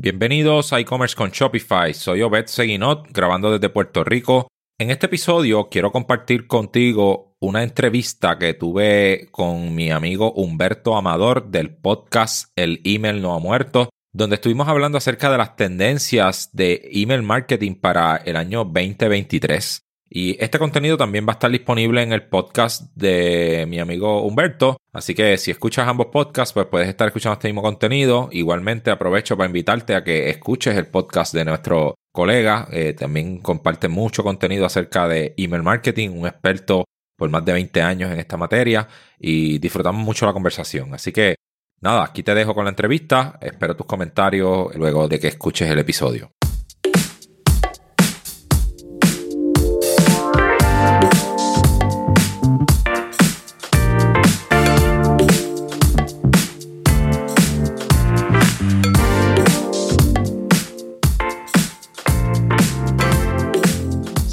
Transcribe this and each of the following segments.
Bienvenidos a e-commerce con Shopify. Soy Obed Seguinot, grabando desde Puerto Rico. En este episodio quiero compartir contigo una entrevista que tuve con mi amigo Humberto Amador del podcast El Email No Ha Muerto, donde estuvimos hablando acerca de las tendencias de email marketing para el año 2023. Y este contenido también va a estar disponible en el podcast de mi amigo Humberto. Así que si escuchas ambos podcasts, pues puedes estar escuchando este mismo contenido. Igualmente aprovecho para invitarte a que escuches el podcast de nuestro colega. Eh, también comparte mucho contenido acerca de email marketing, un experto por más de 20 años en esta materia y disfrutamos mucho la conversación. Así que nada, aquí te dejo con la entrevista. Espero tus comentarios luego de que escuches el episodio.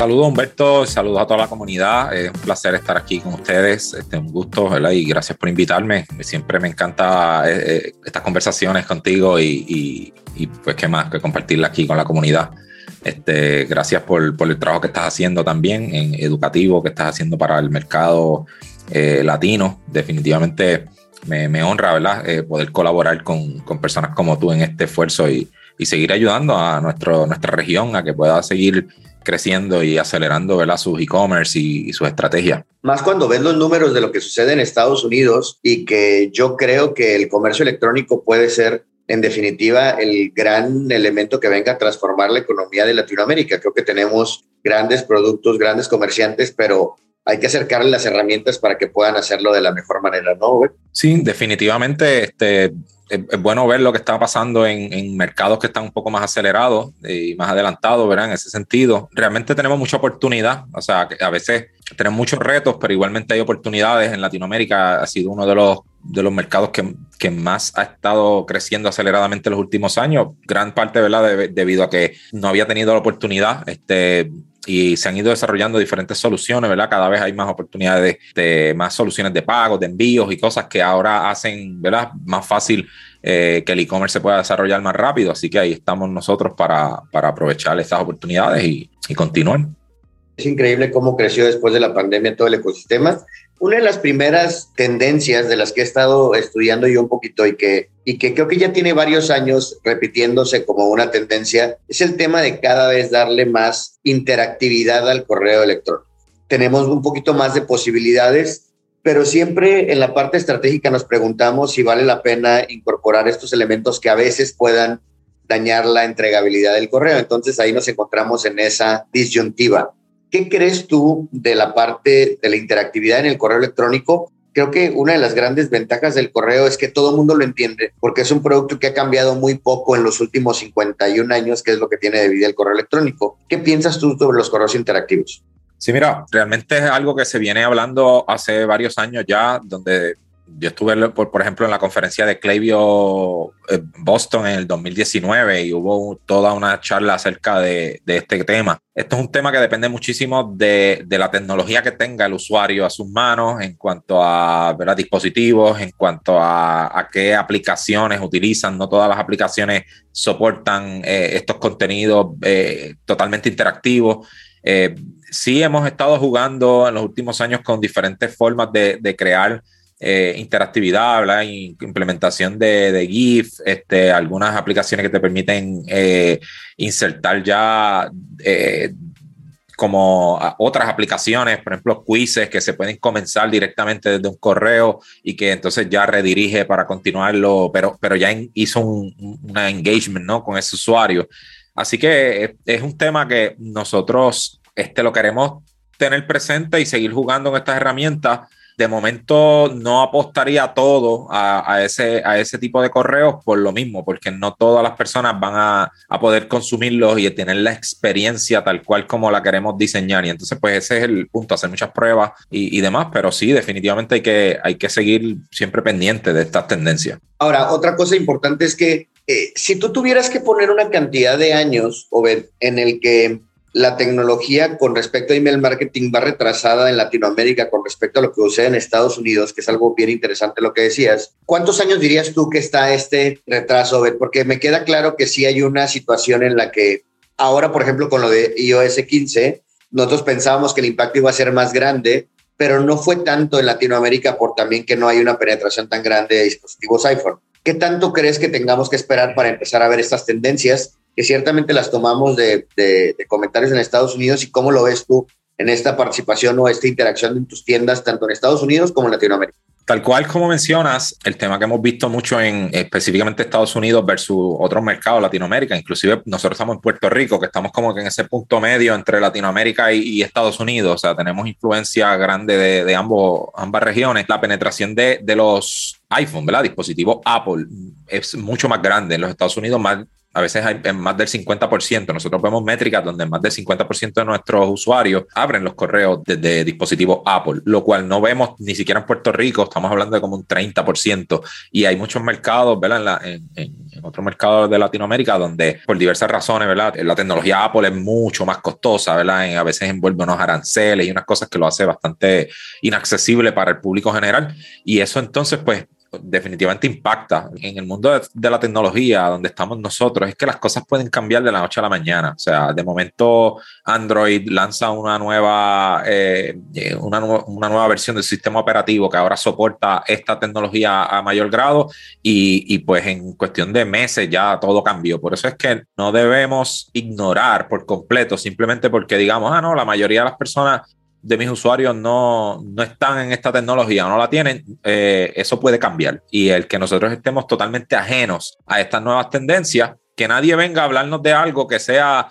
Saludos Humberto, saludos a toda la comunidad. Es un placer estar aquí con ustedes. Este, un gusto, ¿verdad? Y gracias por invitarme. Siempre me encanta eh, eh, estas conversaciones contigo y, pues qué más que compartirla aquí con la comunidad. Este, gracias por, el trabajo que estás haciendo también en educativo, que estás haciendo para el mercado eh, latino. Definitivamente me, honra, ¿verdad? poder colaborar con, personas como tú en este esfuerzo y, seguir ayudando a nuestro, nuestra región a que pueda seguir creciendo y acelerando ¿verdad? sus e-commerce y, su estrategia. Más cuando ves los números de lo que sucede en Estados Unidos y que yo creo que el comercio electrónico puede ser en definitiva el gran elemento que venga a transformar la economía de Latinoamérica. Creo que tenemos grandes productos, grandes comerciantes, pero hay que acercarles las herramientas para que puedan hacerlo de la mejor manera, ¿no? Sí, definitivamente este, es, bueno ver lo que está pasando en, mercados que están un poco más acelerados y más adelantados, ¿verdad? En ese sentido, realmente tenemos mucha oportunidad, o sea, a veces tenemos muchos retos, pero igualmente hay oportunidades. En Latinoamérica ha sido uno de los, de los mercados que, que más ha estado creciendo aceleradamente en los últimos años, gran parte, ¿verdad? debido a que no había tenido la oportunidad, este, y se han ido desarrollando diferentes soluciones, ¿verdad? Cada vez hay más oportunidades de, más soluciones de pagos, de envíos y cosas que ahora hacen, ¿verdad? Más fácil eh, que el e-commerce se pueda desarrollar más rápido. Así que ahí estamos nosotros para, para aprovechar estas oportunidades y, y continuar. Es increíble cómo creció después de la pandemia todo el ecosistema una de las primeras tendencias de las que he estado estudiando yo un poquito y que, y que creo que ya tiene varios años repitiéndose como una tendencia es el tema de cada vez darle más interactividad al correo electrónico. Tenemos un poquito más de posibilidades, pero siempre en la parte estratégica nos preguntamos si vale la pena incorporar estos elementos que a veces puedan dañar la entregabilidad del correo. Entonces ahí nos encontramos en esa disyuntiva. ¿Qué crees tú de la parte de la interactividad en el correo electrónico? Creo que una de las grandes ventajas del correo es que todo el mundo lo entiende, porque es un producto que ha cambiado muy poco en los últimos 51 años, que es lo que tiene de vida el correo electrónico. ¿Qué piensas tú sobre los correos interactivos? Sí, mira, realmente es algo que se viene hablando hace varios años ya, donde yo estuve, por, por, ejemplo, en la conferencia de Klaviyo eh, Boston en el 2019 y hubo toda una charla acerca de, este tema. Esto es un tema que depende muchísimo de, la tecnología que tenga el usuario a sus manos en cuanto a ¿verdad? dispositivos, en cuanto a, qué aplicaciones utilizan. No todas las aplicaciones soportan eh, estos contenidos eh, totalmente interactivos. sí hemos estado jugando en los últimos años con diferentes formas de crear eh, interactividad, implementación de, GIF, este, algunas aplicaciones que te permiten eh, insertar ya eh, como otras aplicaciones, por ejemplo, quizzes que se pueden comenzar directamente desde un correo y que entonces ya redirige para continuarlo, pero, pero ya hizo un, engagement ¿no? con ese usuario. Así que es un tema que nosotros este, lo queremos tener presente y seguir jugando con estas herramientas de momento no apostaría todo a, ese, a ese tipo de correos por lo mismo, porque no todas las personas van a, poder consumirlos y tener la experiencia tal cual como la queremos diseñar. Y entonces, pues ese es el punto, hacer muchas pruebas y, demás, pero sí, definitivamente hay que, hay que seguir siempre pendiente de estas tendencias. Ahora, otra cosa importante es que eh, si tú tuvieras que poner una cantidad de años, o en el que la tecnología con respecto a email marketing va retrasada en Latinoamérica con respecto a lo que sucede en Estados Unidos, que es algo bien interesante lo que decías. ¿Cuántos años dirías tú que está este retraso? Porque me queda claro que sí hay una situación en la que ahora, por ejemplo, con lo de iOS 15, nosotros pensábamos que el impacto iba a ser más grande, pero no fue tanto en Latinoamérica por también que no hay una penetración tan grande de dispositivos iPhone. ¿Qué tanto crees que tengamos que esperar para empezar a ver estas tendencias? Que ciertamente las tomamos de, comentarios en Estados Unidos y cómo lo ves tú en esta participación o esta interacción en tus tiendas, tanto en Estados Unidos como en Latinoamérica. Tal cual como mencionas, el tema que hemos visto mucho en específicamente Estados Unidos versus otros mercados, Latinoamérica, inclusive nosotros estamos en Puerto Rico, que estamos como que en ese punto medio entre Latinoamérica y, Estados Unidos, o sea, tenemos influencia grande de, ambos, ambas regiones. La penetración de, de los iPhone, ¿verdad? Dispositivos Apple es mucho más grande en los Estados Unidos, más a veces hay en más del 50%. Nosotros vemos métricas donde más del 50% de nuestros usuarios abren los correos desde dispositivos Apple, lo cual no vemos ni siquiera en Puerto Rico, estamos hablando de como un 30%. Y hay muchos mercados, ¿verdad? En, en, otros mercados de Latinoamérica donde por diversas razones, ¿verdad? La tecnología Apple es mucho más costosa, ¿verdad? a veces envuelve unos aranceles y unas cosas que lo hace bastante inaccesible para el público general. Y eso entonces, pues, definitivamente impacta en el mundo de, la tecnología donde estamos nosotros es que las cosas pueden cambiar de la noche a la mañana. O sea de momento Android lanza una nueva eh, una, una, nueva versión del sistema operativo que ahora soporta esta tecnología a mayor grado y, y pues en cuestión de meses ya todo cambió. Por eso es que no debemos ignorar por completo simplemente porque digamos ah no la mayoría de las personas de mis usuarios no, no están en esta tecnología o no la tienen, eh, eso puede cambiar. Y el que nosotros estemos totalmente ajenos a estas nuevas tendencias, que nadie venga a hablarnos de algo que sea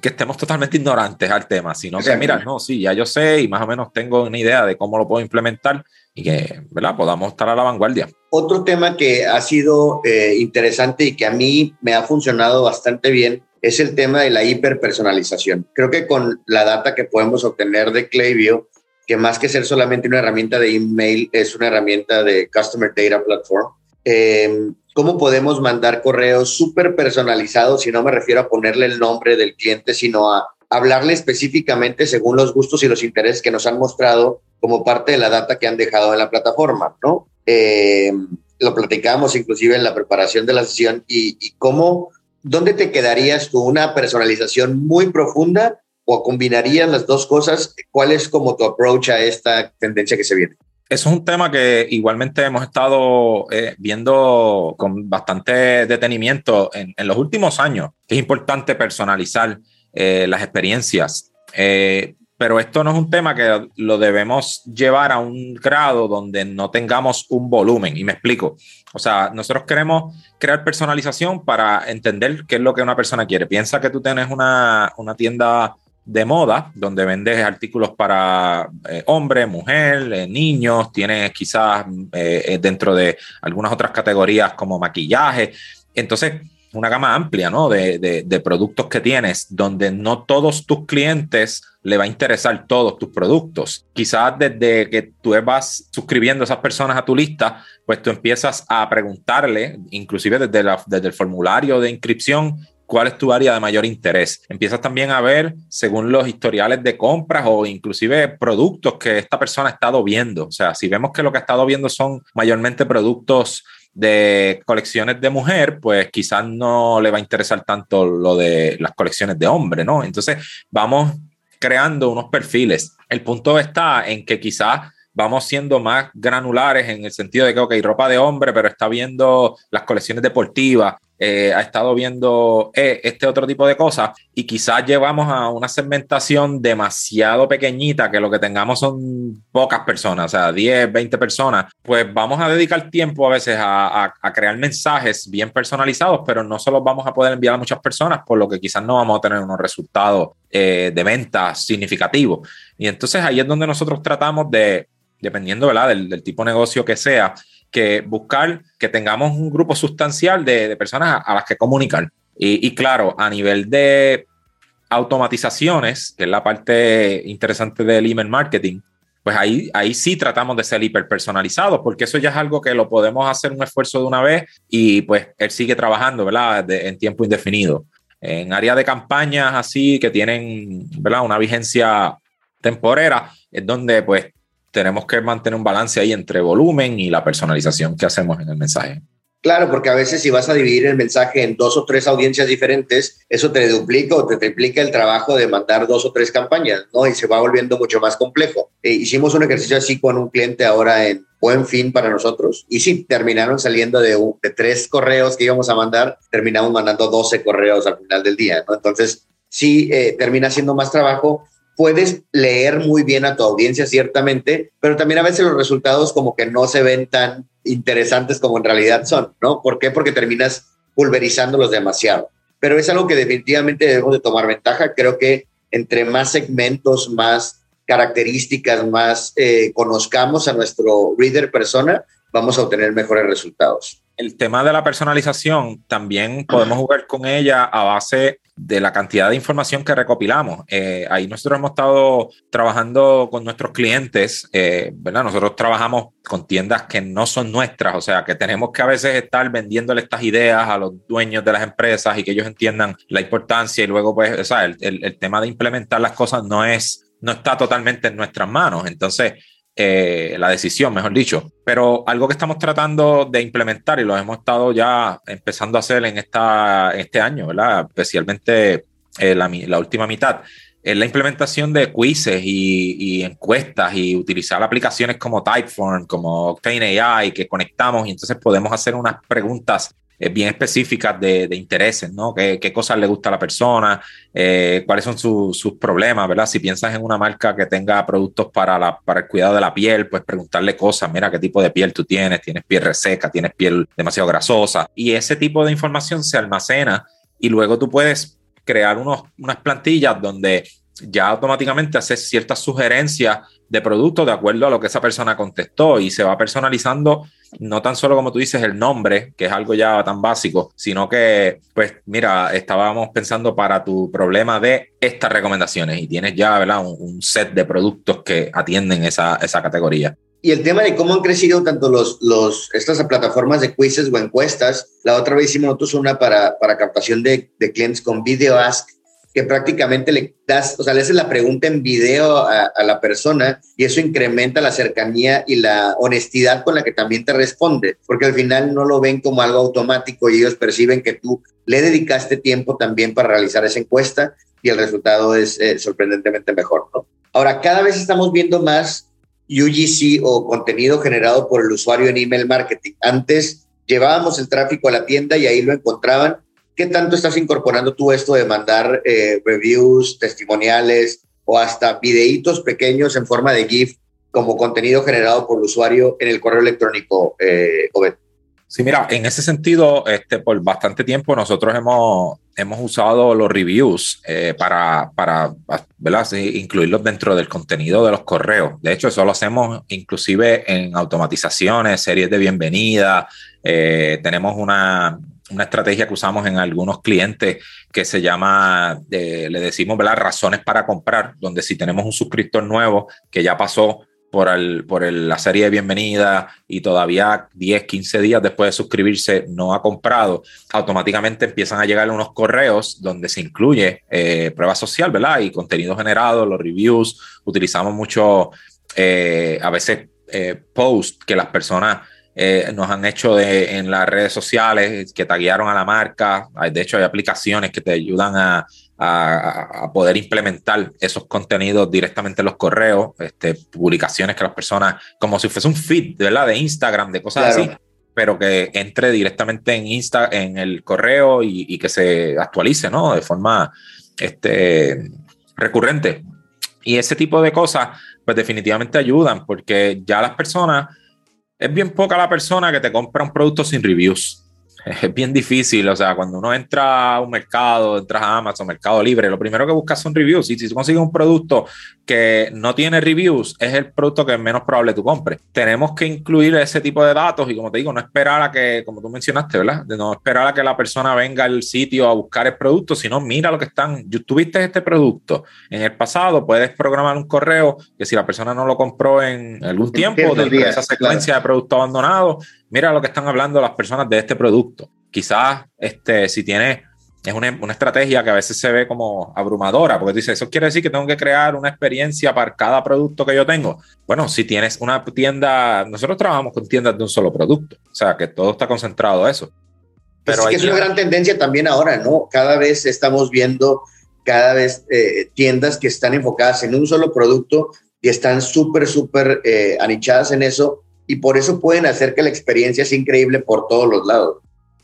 que estemos totalmente ignorantes al tema, sino que, mira, no, sí, ya yo sé y más o menos tengo una idea de cómo lo puedo implementar y que, ¿verdad?, podamos estar a la vanguardia. Otro tema que ha sido eh, interesante y que a mí me ha funcionado bastante bien es el tema de la hiperpersonalización. Creo que con la data que podemos obtener de Klaviyo, que más que ser solamente una herramienta de email, es una herramienta de Customer Data Platform, em, ¿cómo podemos mandar correos súper personalizados? Y no me refiero a ponerle el nombre del cliente, sino a hablarle específicamente según los gustos y los intereses que nos han mostrado como parte de la data que han dejado en la plataforma, ¿no? Em, lo platicamos inclusive en la preparación de la sesión y cómo ¿dónde te quedarías tú? ¿Una personalización muy profunda o combinarías las dos cosas? ¿Cuál es como tu approach a esta tendencia que se viene? Eso es un tema que igualmente hemos estado eh, viendo con bastante detenimiento en, los últimos años. Es importante personalizar eh, las experiencias. Eh, pero esto no es un tema que lo debemos llevar a un grado donde no tengamos un volumen. Y me explico. O sea, nosotros queremos crear personalización para entender qué es lo que una persona quiere. Piensa que tú tienes una, tienda de moda donde vendes artículos para eh, hombre, mujer, eh, niños, tienes quizás eh, dentro de algunas otras categorías como maquillaje. Entonces, una gama amplia ¿no? de, productos que tienes, donde no todos tus clientes le va a interesar todos tus productos. Quizás desde que tú vas suscribiendo a esas personas a tu lista, pues tú empiezas a preguntarle, inclusive desde, desde el formulario de inscripción, cuál es tu área de mayor interés. Empiezas también a ver, según los historiales de compras o inclusive productos que esta persona ha estado viendo. O sea, si vemos que lo que ha estado viendo son mayormente productos de colecciones de mujer, pues quizás no le va a interesar tanto lo de las colecciones de hombre, ¿no? Entonces vamos creando unos perfiles. El punto está en que quizás vamos siendo más granulares en el sentido de que, ok, ropa de hombre, pero está viendo las colecciones deportivas, eh, ha estado viendo eh, este otro tipo de cosas y quizás llevamos a una segmentación demasiado pequeñita que lo que tengamos son pocas personas, o sea, 10, 20 personas, pues vamos a dedicar tiempo a veces a, crear mensajes bien personalizados, pero no se los vamos a poder enviar a muchas personas, por lo que quizás no vamos a tener unos resultados eh, de ventas significativos. Y entonces ahí es donde nosotros tratamos de, dependiendo ¿verdad? Del, del tipo de negocio que sea, que buscar que tengamos un grupo sustancial de, personas a, las que comunicar. Y, claro, a nivel de automatizaciones, que es la parte interesante del email marketing, pues ahí, ahí sí tratamos de ser hiperpersonalizados, porque eso ya es algo que lo podemos hacer un esfuerzo de una vez y pues él sigue trabajando, ¿verdad? en tiempo indefinido. En área de campañas así que tienen ¿verdad? una vigencia temporera, es donde pues tenemos que mantener un balance ahí entre volumen y la personalización que hacemos en el mensaje. Claro, porque a veces si vas a dividir el mensaje en dos o tres audiencias diferentes, eso te duplica o te triplica el trabajo de mandar dos o tres campañas, ¿no? Y se va volviendo mucho más complejo. Eh, hicimos un ejercicio así con un cliente ahora en buen fin para nosotros. Y sí, terminaron saliendo de, de tres correos que íbamos a mandar, terminamos mandando 12 correos al final del día, ¿no? Entonces, sí, eh, termina siendo más trabajo, puedes leer muy bien a tu audiencia, ciertamente, pero también a veces los resultados como que no se ven tan interesantes como en realidad son, ¿no? ¿Por qué? Porque terminas pulverizándolos demasiado. Pero es algo que definitivamente debemos de tomar ventaja. Creo que entre más segmentos, más características, más eh, conozcamos a nuestro reader persona, vamos a obtener mejores resultados. El tema de la personalización, también podemos jugar con ella a base de la cantidad de información que recopilamos. Eh, ahí nosotros hemos estado trabajando con nuestros clientes, eh, ¿verdad? Nosotros trabajamos con tiendas que no son nuestras, o sea, que tenemos que a veces estar vendiéndole estas ideas a los dueños de las empresas y que ellos entiendan la importancia y luego, pues, o sea, el, el tema de implementar las cosas no es, no está totalmente en nuestras manos. Entonces, eh, la decisión, mejor dicho. Pero algo que estamos tratando de implementar y lo hemos estado ya empezando a hacer en, esta, este año, ¿verdad? especialmente eh, la, última mitad, es la implementación de quizzes y, encuestas y utilizar aplicaciones como Typeform, como Octane AI, que conectamos y entonces podemos hacer unas preguntas bien específicas de, intereses, ¿no? ¿Qué, cosas le gusta a la persona? Eh, ¿Cuáles son sus problemas, verdad? Si piensas en una marca que tenga productos para, la, el cuidado de la piel, pues preguntarle cosas, mira, ¿qué tipo de piel tú tienes? ¿Tienes piel reseca? ¿Tienes piel demasiado grasosa? Y ese tipo de información se almacena y luego tú puedes crear unos, unas plantillas donde ya automáticamente haces ciertas sugerencias de productos de acuerdo a lo que esa persona contestó y se va personalizando no tan solo como tú dices el nombre, que es algo ya tan básico, sino que, pues mira, estábamos pensando para tu problema de estas recomendaciones y tienes ya, ¿verdad? Un, set de productos que atienden esa, esa categoría. Y el tema de cómo han crecido tanto los, los, estas plataformas de quizzes o encuestas. La otra vez hicimos nosotros una para, para captación de, de clientes con Video Ask, que prácticamente le das, o sea, le haces la pregunta en video a, la persona y eso incrementa la cercanía y la honestidad con la que también te responde, porque al final no lo ven como algo automático y ellos perciben que tú le dedicaste tiempo también para realizar esa encuesta y el resultado es eh, sorprendentemente mejor, ¿no? Ahora, cada vez estamos viendo más UGC o contenido generado por el usuario en email marketing. Antes llevábamos el tráfico a la tienda y ahí lo encontraban ¿Qué tanto estás incorporando tú esto de mandar eh, reviews, testimoniales o hasta videitos pequeños en forma de GIF como contenido generado por el usuario en el correo electrónico, eh, Sí, mira, en ese sentido, este, por bastante tiempo nosotros hemos, hemos usado los reviews eh, para, para ¿verdad? incluirlos dentro del contenido de los correos. De hecho, eso lo hacemos inclusive en automatizaciones, series de bienvenida. tenemos una, una estrategia que usamos en algunos clientes que se llama, eh, le decimos, ¿verdad? Razones para comprar, donde si tenemos un suscriptor nuevo que ya pasó por, el, por la serie de bienvenida y todavía 10, 15 días después de suscribirse no ha comprado, automáticamente empiezan a llegar unos correos donde se incluye eh, prueba social, ¿verdad? Y contenido generado, los reviews, utilizamos mucho, eh, a veces, posts que las personas eh, nos han hecho de, en las redes sociales que taguearon a la marca. De hecho, hay aplicaciones que te ayudan a, a, poder implementar esos contenidos directamente en los correos, este, publicaciones que las personas, como si fuese un feed, ¿verdad? De Instagram, de cosas así, pero que entre directamente en Insta, en el correo y, y, que se actualice, ¿no? De forma este, recurrente. Y ese tipo de cosas, pues definitivamente ayudan, porque ya las personas es bien poca la persona que te compra un producto sin reviews. Es bien difícil, o sea, cuando uno entra a un mercado, entras a Amazon, Mercado Libre, lo primero que buscas son reviews. Y si tú consigues un producto que no tiene reviews, es el producto que es menos probable tú compres. Tenemos que incluir ese tipo de datos y, como te digo, no esperar a que, como tú mencionaste, ¿verdad? De no esperar a que la persona venga al sitio a buscar el producto, sino mira lo que están. Tuviste este producto en el pasado, puedes programar un correo que si la persona no lo compró en algún tiempo, de esa secuencia de producto abandonado, mira lo que están hablando las personas de este producto. Quizás este, si tienes es una, una, estrategia que a veces se ve como abrumadora, porque dice, eso quiere decir que tengo que crear una experiencia para cada producto que yo tengo. Bueno, si tienes una tienda, nosotros trabajamos con tiendas de un solo producto, o sea, que todo está concentrado a eso. Pero es, que es una gran tendencia también ahora, ¿no? Cada vez estamos viendo cada vez eh, tiendas que están enfocadas en un solo producto y están súper, súper eh, anichadas en eso y por eso pueden hacer que la experiencia sea increíble por todos los lados.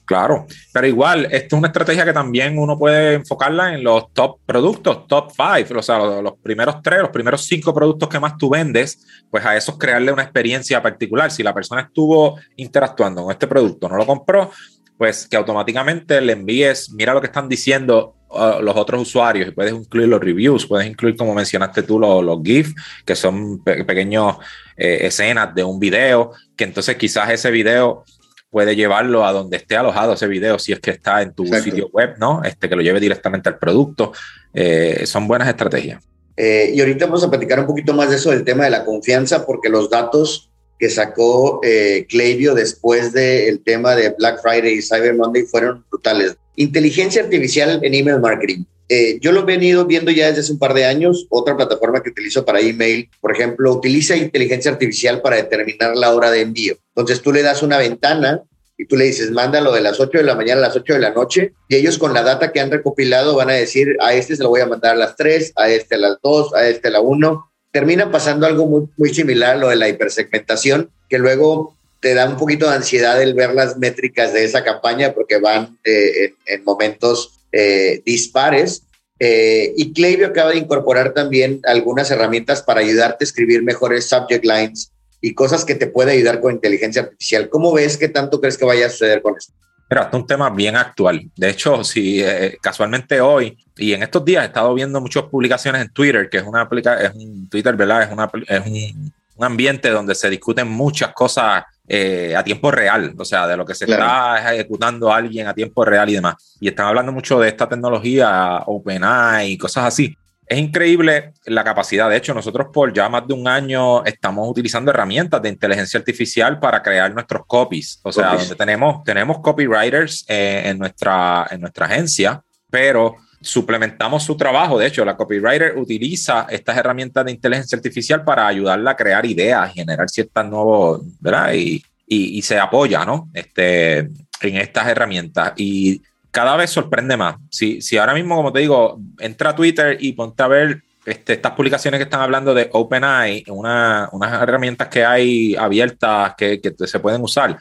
Claro, pero igual, esto es una estrategia que también uno puede enfocarla en los top productos, top five, o sea, los, primeros tres, los primeros cinco productos que más tú vendes, pues a esos crearle una experiencia particular. Si la persona estuvo interactuando con este producto, no lo compró, pues que automáticamente le envíes, mira lo que están diciendo uh, los otros usuarios y puedes incluir los reviews, puedes incluir, como mencionaste tú, los, los GIF, que son pequeños eh, escenas de un video, que entonces quizás ese video puede llevarlo a donde esté alojado ese video, si es que está en tu sitio web, ¿no? Este, que lo lleve directamente al producto. Eh, son buenas estrategias. Eh, y ahorita vamos a platicar un poquito más de eso, del tema de la confianza, porque los datos que sacó eh, después del tema de Black Friday y Cyber Monday fueron brutales. Inteligencia artificial en email marketing. Eh, yo lo he venido viendo ya desde hace un par de años. Otra plataforma que utilizo para email, por ejemplo, utiliza inteligencia artificial para determinar la hora de envío. Entonces tú le das una ventana y tú le dices, mándalo de las 8 de la mañana a las 8 de la noche, y ellos con la data que han recopilado van a decir, a este se lo voy a mandar a las 3, a este a las 2, a este a la 1. Termina pasando algo muy, muy similar a lo de la hipersegmentación, que luego te da un poquito de ansiedad el ver las métricas de esa campaña porque van eh, en, momentos eh, dispares. Eh, y Klaviyo acaba de incorporar también algunas herramientas para ayudarte a escribir mejores subject lines y cosas que te puede ayudar con inteligencia artificial. ¿Cómo ves? ¿Qué tanto crees que vaya a suceder con esto? Pero es un tema bien actual. De hecho, si casualmente hoy y en estos días he estado viendo muchas publicaciones en Twitter, que es una es un Twitter, ¿verdad? Es, una, es un, un ambiente donde se discuten muchas cosas eh, a tiempo real, o sea, de lo que se está ejecutando alguien a tiempo real y demás. Y están hablando mucho de esta tecnología OpenAI y cosas así. Es increíble la capacidad. De hecho, nosotros por ya más de un año estamos utilizando herramientas de inteligencia artificial para crear nuestros copies. O sea, donde tenemos, tenemos copywriters eh, en, nuestra, en nuestra agencia, pero suplementamos su trabajo. De hecho, la copywriter utiliza estas herramientas de inteligencia artificial para ayudarla a crear ideas, generar ciertas nuevos, ¿verdad? Y, y, se apoya, ¿no? Este, en estas herramientas. Y cada vez sorprende más. Si, si ahora mismo, como te digo, entra a Twitter y ponte a ver este, estas publicaciones que están hablando de OpenAI, una, unas herramientas que hay abiertas que, que se pueden usar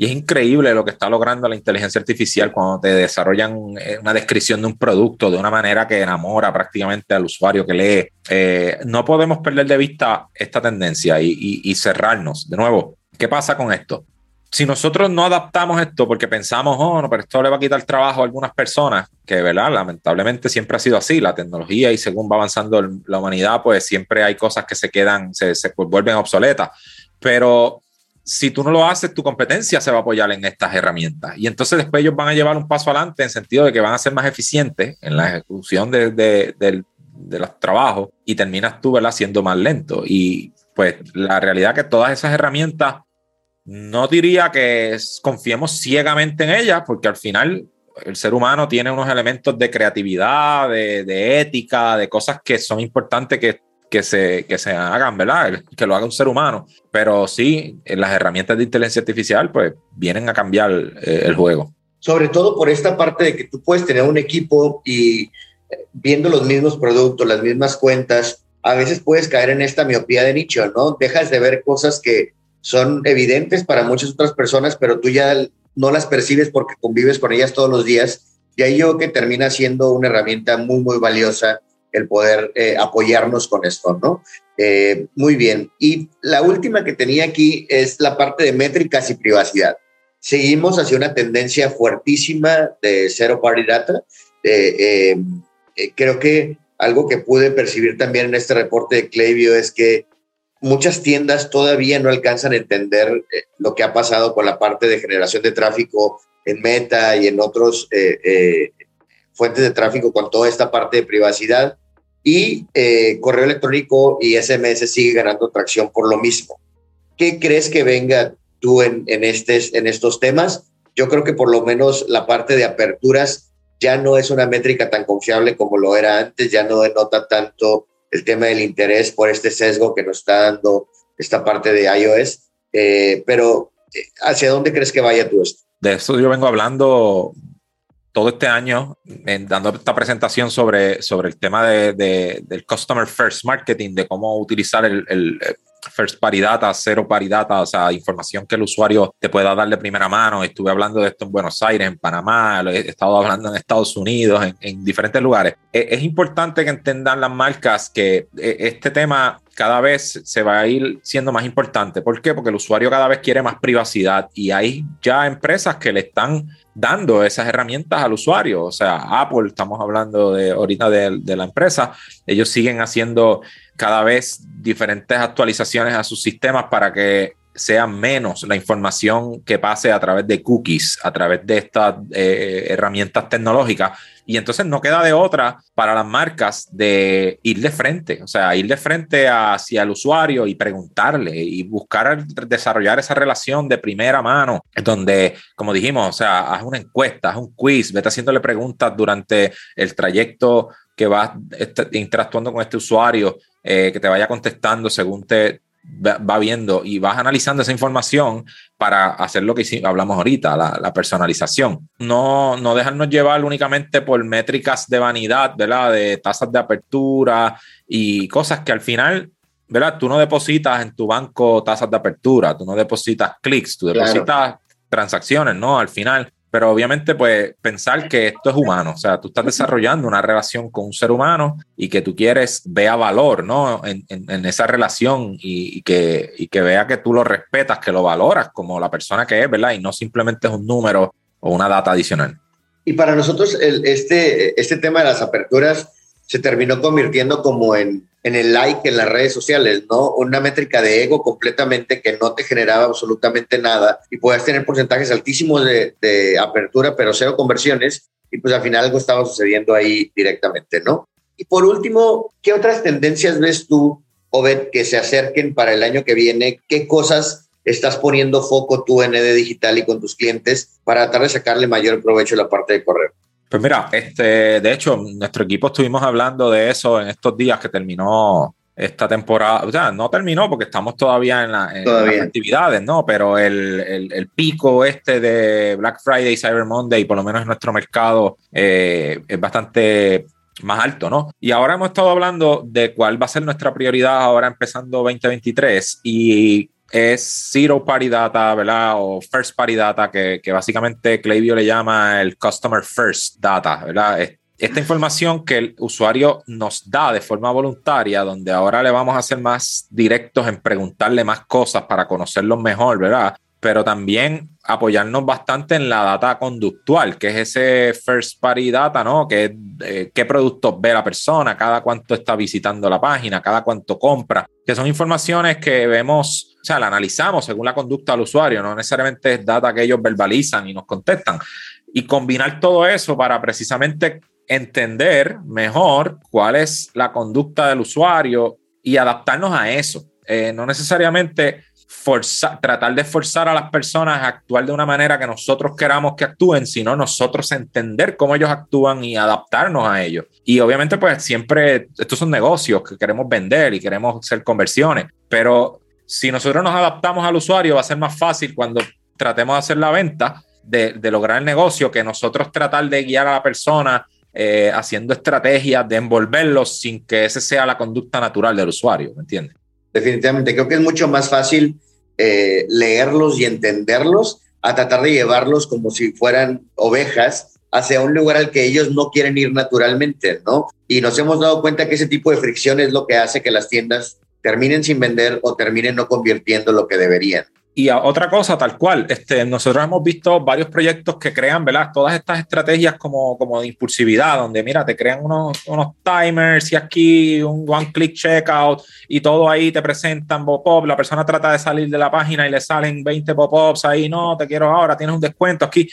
y es increíble lo que está logrando la inteligencia artificial cuando te desarrollan eh, una descripción de un producto de una manera que enamora prácticamente al usuario que lee. Eh, no podemos perder de vista esta tendencia y, cerrarnos. De nuevo, ¿qué pasa con esto? Si nosotros no adaptamos esto porque pensamos, oh, no, pero esto le va a quitar trabajo a algunas personas, que verdad, lamentablemente siempre ha sido así, la tecnología y según va avanzando la humanidad, pues siempre hay cosas que se quedan, se, se vuelven obsoletas. Pero si tú no lo haces, tu competencia se va a apoyar en estas herramientas. Y entonces después ellos van a llevar un paso adelante en sentido de que van a ser más eficientes en la ejecución de, de, los trabajos y terminas tú ¿verdad? siendo más lento. Y pues la realidad que todas esas herramientas, no diría que confiemos ciegamente en ellas, porque al final el ser humano tiene unos elementos de creatividad, de, de ética, de cosas que son importantes que que se, que se hagan, ¿verdad? Que lo haga un ser humano. Pero sí, las herramientas de inteligencia artificial, pues, vienen a cambiar eh, el juego. Sobre todo por esta parte de que tú puedes tener un equipo y eh, viendo los mismos productos, las mismas cuentas, a veces puedes caer en esta miopía de nicho, ¿no? Dejas de ver cosas que son evidentes para muchas otras personas, pero tú ya no las percibes porque convives con ellas todos los días. Y ahí yo que termina siendo una herramienta muy, muy valiosa el poder eh, apoyarnos con esto, ¿no? Eh, muy bien. Y la última que tenía aquí es la parte de métricas y privacidad. Seguimos hacia una tendencia fuertísima de zero party data. Eh, creo que algo que pude percibir también en este reporte de Klaviyo es que muchas tiendas todavía no alcanzan a entender lo que ha pasado con la parte de generación de tráfico en Meta y en otros fuentes de tráfico con toda esta parte de privacidad y eh, correo electrónico y SMS sigue ganando tracción por lo mismo. ¿Qué crees que venga tú en, en, en estos temas? Yo creo que por lo menos la parte de aperturas ya no es una métrica tan confiable como lo era antes, ya no denota tanto el tema del interés por este sesgo que nos está dando esta parte de iOS. Eh, pero, eh, ¿hacia dónde crees que vaya tú esto? De eso yo vengo hablando todo este año, dando esta presentación sobre, sobre el tema de, del Customer First Marketing, de cómo utilizar el first party data, cero party data, o sea, información que el usuario te pueda dar de primera mano. Estuve hablando de esto en Buenos Aires, en Panamá, he estado hablando en Estados Unidos, en, diferentes lugares. Es, es, importante que entendan las marcas que eh, este tema cada vez se va a ir siendo más importante. ¿Por qué? Porque el usuario cada vez quiere más privacidad y hay ya empresas que le están dando esas herramientas al usuario. O sea, Apple, estamos hablando de ahorita de, de la empresa, ellos siguen haciendo cada vez diferentes actualizaciones a sus sistemas para que sea menos la información que pase a través de cookies, a través de estas eh, herramientas tecnológicas. Y entonces no queda de otra para las marcas de ir de frente, o sea, ir de frente hacia el usuario y preguntarle y buscar desarrollar esa relación de primera mano, donde, como dijimos, o sea, haz una encuesta, haz un quiz, vete haciéndole preguntas durante el trayecto que vas este, interactuando con este usuario, eh, que te vaya contestando según te va viendo y vas analizando esa información para hacer lo que hablamos ahorita, la, personalización. No, no dejarnos llevar únicamente por métricas de vanidad, ¿verdad? De tasas de apertura y cosas que al final ¿verdad? Tú no depositas en tu banco tasas de apertura, tú no depositas clics, tú depositas transacciones, ¿no? Al final, pero obviamente, pues pensar que esto es humano, o sea, tú estás desarrollando una relación con un ser humano y que tú quieres vea valor, ¿no? En, en, esa relación y, que, y que vea que tú lo respetas, que lo valoras como la persona que es, ¿verdad? Y no simplemente es un número o una data adicional. Y para nosotros, el, este, este tema de las aperturas se terminó convirtiendo como en, en el like en las redes sociales, ¿no? Una métrica de ego completamente que no te generaba absolutamente nada y puedes tener porcentajes altísimos de, de apertura, pero cero conversiones y pues al final algo estaba sucediendo ahí directamente, ¿no? Y por último, ¿qué otras tendencias ves tú, Obed, que se acerquen para el año que viene? ¿Qué cosas estás poniendo foco tú en ED Digital y con tus clientes para tratar de sacarle mayor provecho a la parte de correo? Pues mira, este, de hecho, nuestro equipo estuvimos hablando de eso en estos días que terminó esta temporada, o sea, no terminó porque estamos todavía en, las actividades, ¿no? Pero el, el, pico este de Black Friday, Cyber Monday, por lo menos en nuestro mercado, eh, es bastante más alto, ¿no? Y ahora hemos estado hablando de cuál va a ser nuestra prioridad ahora empezando 2023 y es Zero Party Data, ¿verdad? O First Party Data, que, que básicamente Klaviyo le llama el Customer First Data, ¿verdad? Esta información que el usuario nos da de forma voluntaria, donde ahora le vamos a hacer más directos en preguntarle más cosas para conocerlo mejor, ¿verdad? Pero también apoyarnos bastante en la data conductual, que es ese first party data, ¿no? Que eh, qué productos ve la persona, cada cuánto está visitando la página, cada cuánto compra, que son informaciones que vemos o sea, la analizamos según la conducta del usuario, no necesariamente es data que ellos verbalizan y nos contestan. Y combinar todo eso para precisamente entender mejor cuál es la conducta del usuario y adaptarnos a eso. Eh, no necesariamente forzar, tratar de forzar a las personas a actuar de una manera que nosotros queramos que actúen, sino nosotros entender cómo ellos actúan y adaptarnos a ellos. Y obviamente, pues siempre, estos son negocios que queremos vender y queremos hacer conversiones, pero si nosotros nos adaptamos al usuario, va a ser más fácil cuando tratemos de hacer la venta, de, lograr el negocio, que nosotros tratar de guiar a la persona eh, haciendo estrategias de envolverlos sin que esa sea la conducta natural del usuario, ¿me entiendes? Definitivamente, creo que es mucho más fácil eh, leerlos y entenderlos a tratar de llevarlos como si fueran ovejas hacia un lugar al que ellos no quieren ir naturalmente, ¿no? Y nos hemos dado cuenta que ese tipo de fricción es lo que hace que las tiendas terminen sin vender o terminen no convirtiendo lo que deberían. Y otra cosa, tal cual, este, nosotros hemos visto varios proyectos que crean, ¿verdad? Todas estas estrategias como, como de impulsividad, donde, mira, te crean unos, unos timers y aquí un one-click checkout y todo ahí te presentan pop-up, la persona trata de salir de la página y le salen 20 pop-ups ahí, no, te quiero ahora, tienes un descuento aquí.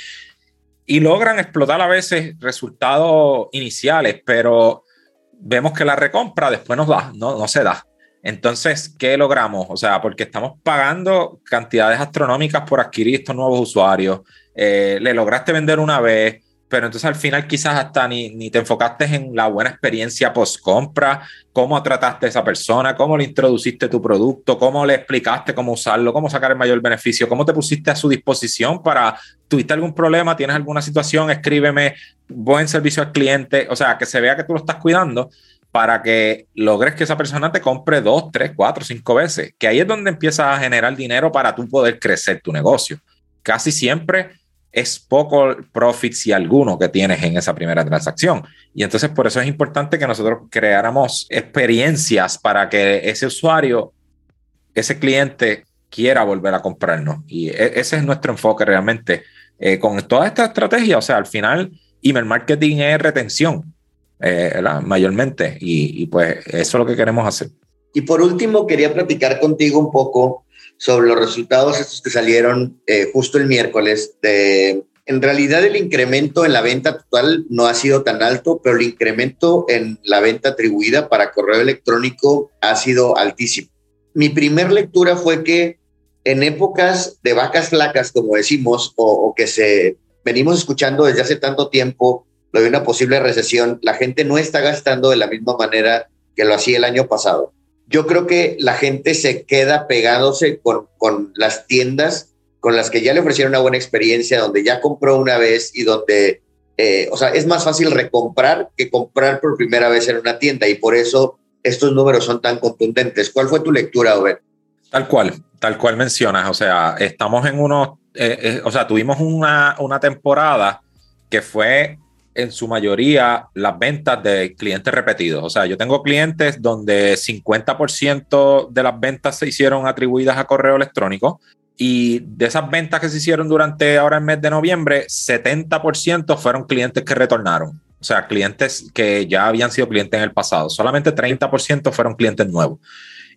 Y logran explotar a veces resultados iniciales, pero vemos que la recompra después nos da, no, no se da. Entonces, ¿qué logramos? O sea, porque estamos pagando cantidades astronómicas por adquirir estos nuevos usuarios. Eh, le lograste vender una vez, pero entonces al final quizás hasta ni, ni te enfocaste en la buena experiencia post compra, cómo trataste a esa persona, cómo le introduciste tu producto, cómo le explicaste cómo usarlo, cómo sacar el mayor beneficio, cómo te pusiste a su disposición para, tuviste algún problema, tienes alguna situación, escríbeme, buen servicio al cliente, o sea, que se vea que tú lo estás cuidando para que logres que esa persona te compre dos, tres, cuatro, cinco veces, que ahí es donde empiezas a generar dinero para tú poder crecer tu negocio. Casi siempre es poco profit si alguno que tienes en esa primera transacción. Y entonces por eso es importante que nosotros creáramos experiencias para que ese usuario, ese cliente quiera volver a comprarnos. Y e, ese es nuestro enfoque realmente eh, con toda esta estrategia. O sea, al final, email marketing es retención, eh, mayormente. Y, y pues eso es lo que queremos hacer. Y por último, quería platicar contigo un poco sobre los resultados estos que salieron eh, justo el miércoles. De, en realidad el incremento en la venta total no ha sido tan alto, pero el incremento en la venta atribuida para correo electrónico ha sido altísimo. Mi primer lectura fue que en épocas de vacas flacas, como decimos, o, o que se venimos escuchando desde hace tanto tiempo lo de una posible recesión, la gente no está gastando de la misma manera que lo hacía el año pasado yo creo que la gente se queda pegándose con, con las tiendas con las que ya le ofrecieron una buena experiencia, donde ya compró una vez y donde, eh, o sea, es más fácil recomprar que comprar por primera vez en una tienda y por eso estos números son tan contundentes. ¿Cuál fue tu lectura, Obed? Tal cual, tal cual mencionas, o sea, estamos en unos, eh, eh, o sea, tuvimos una, una temporada que fue en su mayoría las ventas de clientes repetidos. O sea, yo tengo clientes donde 50% de las ventas se hicieron atribuidas a correo electrónico y de esas ventas que se hicieron durante ahora el mes de noviembre, 70% fueron clientes que retornaron. O sea, clientes que ya habían sido clientes en el pasado. Solamente 30% fueron clientes nuevos.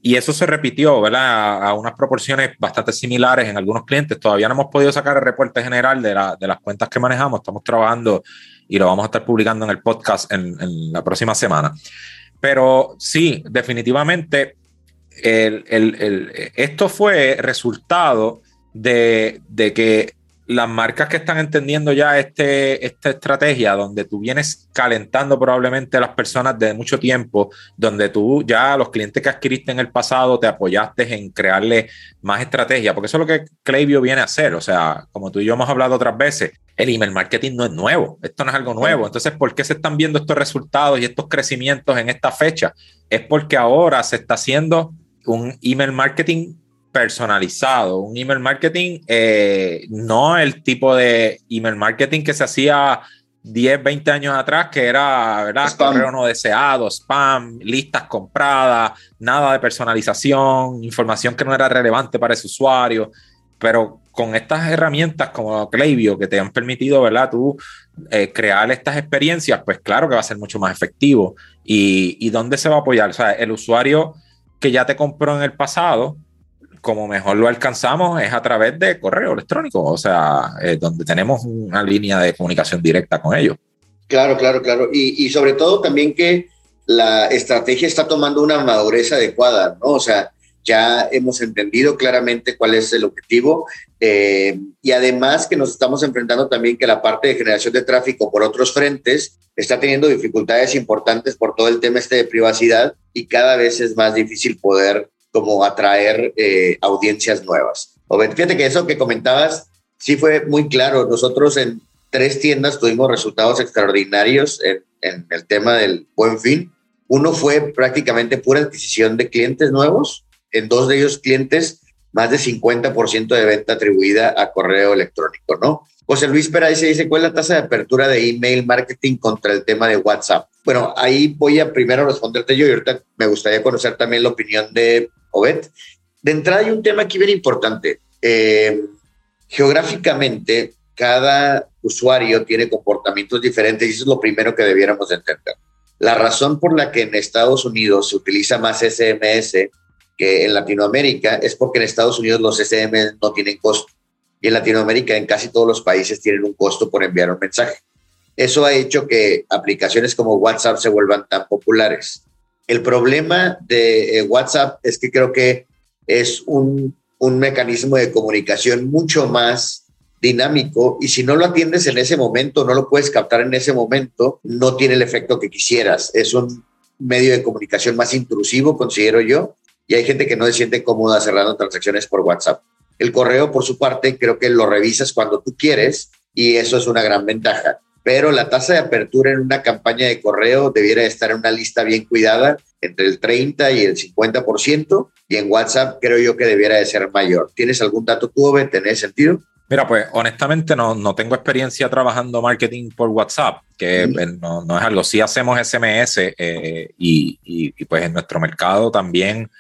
Y eso se repitió, ¿verdad? A, unas proporciones bastante similares en algunos clientes. Todavía no hemos podido sacar el reporte general de, de las cuentas que manejamos. Estamos trabajando y lo vamos a estar publicando en el podcast en, la próxima semana. Pero sí, definitivamente, esto fue resultado de, de que las marcas que están entendiendo ya este, esta estrategia, donde tú vienes calentando probablemente a las personas de mucho tiempo, donde tú ya los clientes que adquiriste en el pasado te apoyaste en crearle más estrategia, porque eso es lo que Klaviyo viene a hacer. O sea, como tú y yo hemos hablado otras veces, el email marketing no es nuevo, esto no es algo nuevo. Entonces, ¿por qué se están viendo estos resultados y estos crecimientos en esta fecha? Es porque ahora se está haciendo un email marketing personalizado, un email marketing, eh, no el tipo de email marketing que se hacía 10, 20 años atrás, que era, ¿verdad? Correo no deseado, spam, listas compradas, nada de personalización, información que no era relevante para ese usuario. Pero con estas herramientas como Klaviyo que te han permitido, ¿verdad? Tú eh, crear estas experiencias, pues claro que va a ser mucho más efectivo. ¿Y, ¿Y dónde se va a apoyar? O sea, el usuario que ya te compró en el pasado, como mejor lo alcanzamos es a través de correo electrónico, o sea, eh, donde tenemos una línea de comunicación directa con ellos. Claro, claro, claro. Y, y, sobre todo también que la estrategia está tomando una madurez adecuada, ¿no? O sea, ya hemos entendido claramente cuál es el objetivo eh, y además que nos estamos enfrentando también que la parte de generación de tráfico por otros frentes está teniendo dificultades importantes por todo el tema este de privacidad y cada vez es más difícil poder como atraer eh, audiencias nuevas. O fíjate que eso que comentabas sí fue muy claro. Nosotros en tres tiendas tuvimos resultados extraordinarios en, en el tema del buen fin. Uno fue prácticamente pura adquisición de clientes nuevos. En dos de ellos clientes, más de 50% de venta atribuida a correo electrónico, ¿no? José Luis Pérez dice, ¿cuál es la tasa de apertura de email marketing contra el tema de WhatsApp? Bueno, ahí voy a primero responderte yo y ahorita me gustaría conocer también la opinión de Obed. De entrada hay un tema aquí bien importante. Eh, geográficamente, cada usuario tiene comportamientos diferentes y eso es lo primero que debiéramos entender. La razón por la que en Estados Unidos se utiliza más SMS que en Latinoamérica es porque en Estados Unidos los SMS no tienen costo y en Latinoamérica en casi todos los países tienen un costo por enviar un mensaje. Eso ha hecho que aplicaciones como WhatsApp se vuelvan tan populares. El problema de eh, WhatsApp es que creo que es un, un, mecanismo de comunicación mucho más dinámico y si no lo atiendes en ese momento, no lo puedes captar en ese momento, no tiene el efecto que quisieras. Es un medio de comunicación más intrusivo, considero yo, y hay gente que no se siente cómoda cerrando transacciones por WhatsApp. El correo, por su parte, creo que lo revisas cuando tú quieres y eso es una gran ventaja. Pero la tasa de apertura en una campaña de correo debiera estar en una lista bien cuidada entre el 30 y el 50% y en WhatsApp creo yo que debiera de ser mayor. ¿Tienes algún dato tú, Ove, ¿Tenés sentido? Mira, pues honestamente no, no tengo experiencia trabajando marketing por WhatsApp, que eh, no, no, es algo. Sí hacemos SMS eh, y, y, pues en nuestro mercado también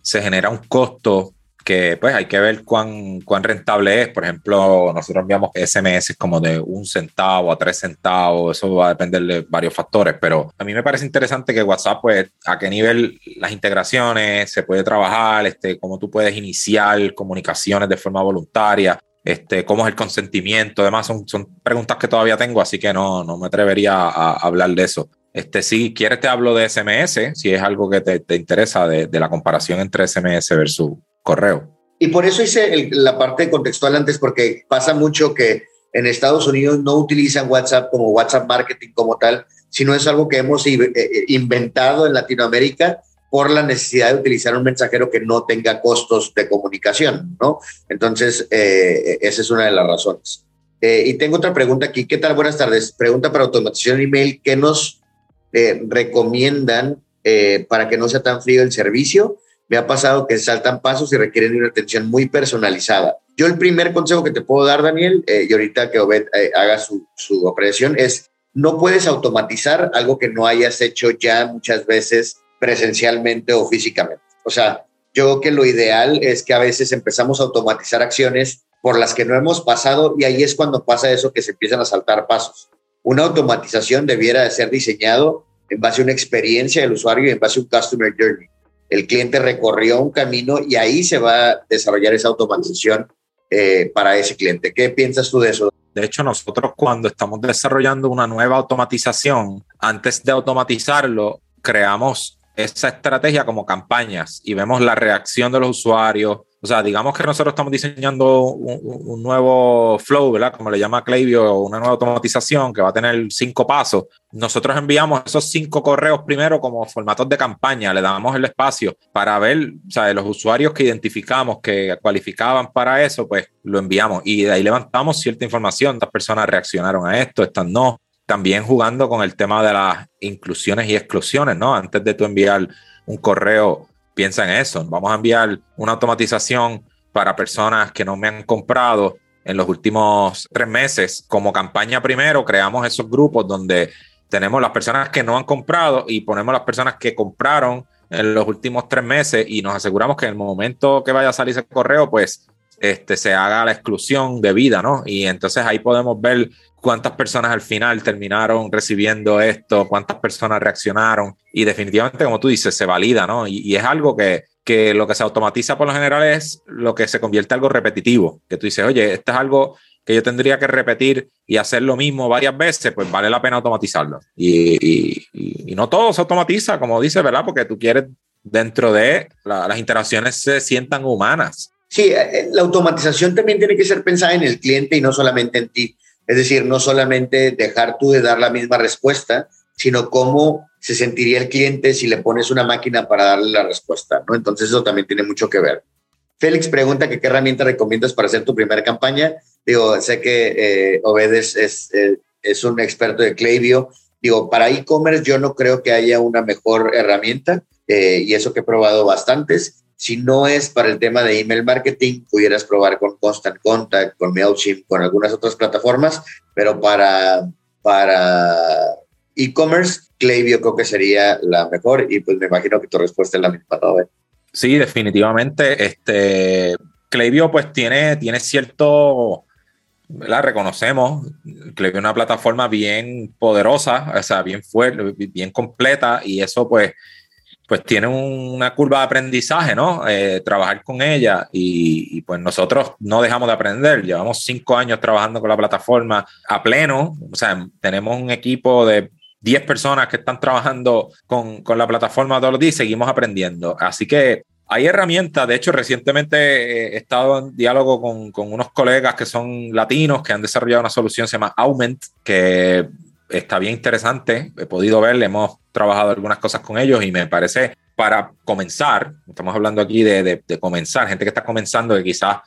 se genera un costo que pues hay que ver cuán, cuán rentable es. Por ejemplo, nosotros enviamos SMS como de un centavo a tres centavos, eso va a depender de varios factores, pero a mí me parece interesante que WhatsApp, pues a qué nivel las integraciones se puede trabajar, este, cómo tú puedes iniciar comunicaciones de forma voluntaria. Este, cómo es el consentimiento, además son, son preguntas que todavía tengo, así que no, no me atrevería a, hablar de eso. Este, si quieres te hablo de SMS, si es algo que te, te interesa de, de, la comparación entre SMS versus correo. Y por eso hice la parte contextual antes, porque pasa mucho que en Estados Unidos no utilizan WhatsApp como WhatsApp Marketing como tal, sino es algo que hemos eh, eh, inventado en Latinoamérica por la necesidad de utilizar un mensajero que no tenga costos de comunicación, ¿no? Entonces, eh, esa es una de las razones. y tengo otra pregunta aquí. ¿Qué tal? Buenas tardes. Pregunta para automatización email. ¿Qué nos recomiendan para que no sea tan frío el servicio? Me ha pasado que saltan pasos y requieren una atención muy personalizada. Yo el primer consejo que te puedo dar, Daniel, eh, y ahorita que Obed eh, haga su, su operación, es no puedes automatizar algo que no hayas hecho ya muchas veces presencialmente o físicamente. O sea, yo creo que lo ideal es que a veces empezamos a automatizar acciones por las que no hemos pasado y ahí es cuando pasa eso que se empiezan a saltar pasos. Una automatización debiera de ser diseñado en base a una experiencia del usuario y en base a un customer journey el cliente recorrió un camino y ahí se va a desarrollar esa automatización eh, para ese cliente. ¿Qué piensas tú de eso? De hecho, nosotros cuando estamos desarrollando una nueva automatización, antes de automatizarlo, creamos esa estrategia como campañas y vemos la reacción de los usuarios, o sea, digamos que nosotros estamos diseñando un, nuevo flow, ¿verdad? Como le llama Klaviyo, una nueva automatización que va a tener cinco pasos. Nosotros enviamos esos cinco correos primero como formatos de campaña, le damos el espacio para ver, o sea, de los usuarios que identificamos que cualificaban para eso, pues lo enviamos y de ahí levantamos cierta información. Estas personas reaccionaron a esto, estas no. También jugando con el tema de las inclusiones y exclusiones, ¿no? Antes de tú enviar un correo piensa en eso. Vamos a enviar una automatización para personas que no me han comprado en los últimos tres meses. Como campaña primero, creamos esos grupos donde tenemos las personas que no han comprado y ponemos las personas que compraron en los últimos tres meses y nos aseguramos que en el momento que vaya a salir ese correo, pues este, se haga la exclusión de vida, ¿no? Y entonces ahí podemos ver cuántas personas al final terminaron recibiendo esto, cuántas personas reaccionaron y definitivamente, como tú dices, se valida, ¿no? Y, es algo que, que, lo que se automatiza por lo general es lo que se convierte en algo repetitivo, que tú dices, oye, esto es algo que yo tendría que repetir y hacer lo mismo varias veces, pues vale la pena automatizarlo. Y, no todo se automatiza, como dices, ¿verdad? Porque tú quieres dentro de las interacciones se sientan humanas. Sí, eh, eh, la automatización también tiene que ser pensada en el cliente y no solamente en ti. Es decir, no solamente dejar tú de dar la misma respuesta, sino cómo se sentiría el cliente si le pones una máquina para darle la respuesta, ¿no? Entonces eso también tiene mucho que ver. Félix pregunta qué herramienta recomiendas para hacer tu primera campaña. Digo, sé que eh, Obedes es, eh, es, un experto de Klaviyo. Digo, para e-commerce yo no creo que haya una mejor herramienta eh, y eso que he probado bastantes. Si no es para el tema de email marketing, pudieras probar con Constant Contact, con MailChimp, con algunas otras plataformas, pero para, para e-commerce, Klaviyo creo que sería la mejor y pues me imagino que tu respuesta es la misma, ¿no? Sí, definitivamente. Este, Klaviyo pues tiene, tiene cierto, la reconocemos, Klaviyo es una plataforma bien poderosa, o sea, bien fuerte, bien completa y eso pues pues tiene una curva de aprendizaje, ¿no? Eh, trabajar con ella y, pues nosotros no dejamos de aprender. Llevamos cinco años trabajando con la plataforma a pleno, o sea, tenemos un equipo de 10 personas que están trabajando con, con la plataforma todos los días y seguimos aprendiendo. Así que hay herramientas, de hecho recientemente he estado en diálogo con, con, unos colegas que son latinos que han desarrollado una solución, se llama Aument, que está bien interesante, he podido verle, hemos trabajado algunas cosas con ellos y me parece para comenzar, estamos hablando aquí de, de, de comenzar, gente que está comenzando que quizás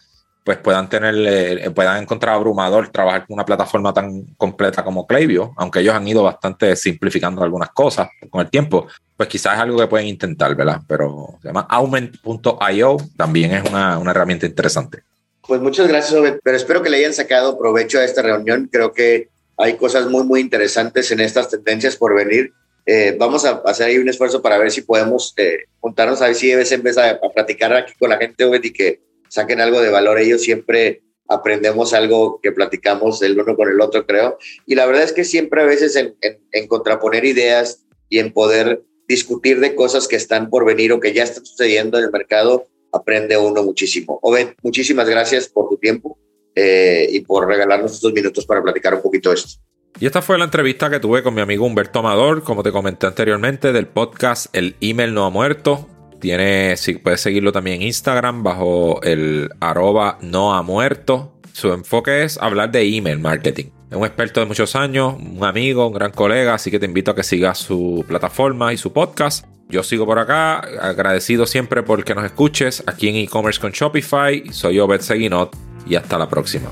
pues puedan tener, eh, puedan encontrar abrumador trabajar con una plataforma tan completa como Klaviyo, aunque ellos han ido bastante simplificando algunas cosas con el tiempo, pues quizás es algo que pueden intentar, ¿verdad? Pero se llama aument.io, también es una, una herramienta interesante. Pues muchas gracias, Obed, pero espero que le hayan sacado provecho a esta reunión. Creo que hay cosas muy, muy interesantes en estas tendencias por venir. Eh, vamos a hacer ahí un esfuerzo para ver si podemos eh, juntarnos a ver si en vez a, a platicar aquí con la gente, Obed, y que saquen algo de valor. Ellos siempre aprendemos algo que platicamos el uno con el otro, creo. Y la verdad es que siempre a veces en, en, contraponer ideas y en poder discutir de cosas que están por venir o que ya están sucediendo en el mercado, aprende uno muchísimo. Obed, muchísimas gracias por tu tiempo eh, y por regalarnos estos minutos para platicar un poquito esto. Y esta fue la entrevista que tuve con mi amigo Humberto Amador, como te comenté anteriormente, del podcast El Email No Ha Muerto. Tiene, puedes seguirlo también en Instagram bajo el arroba no ha muerto. Su enfoque es hablar de email marketing. Es un experto de muchos años, un amigo, un gran colega, así que te invito a que sigas su plataforma y su podcast. Yo sigo por acá, agradecido siempre por que nos escuches aquí en e-commerce con Shopify. Soy Obed Seguinot y hasta la próxima.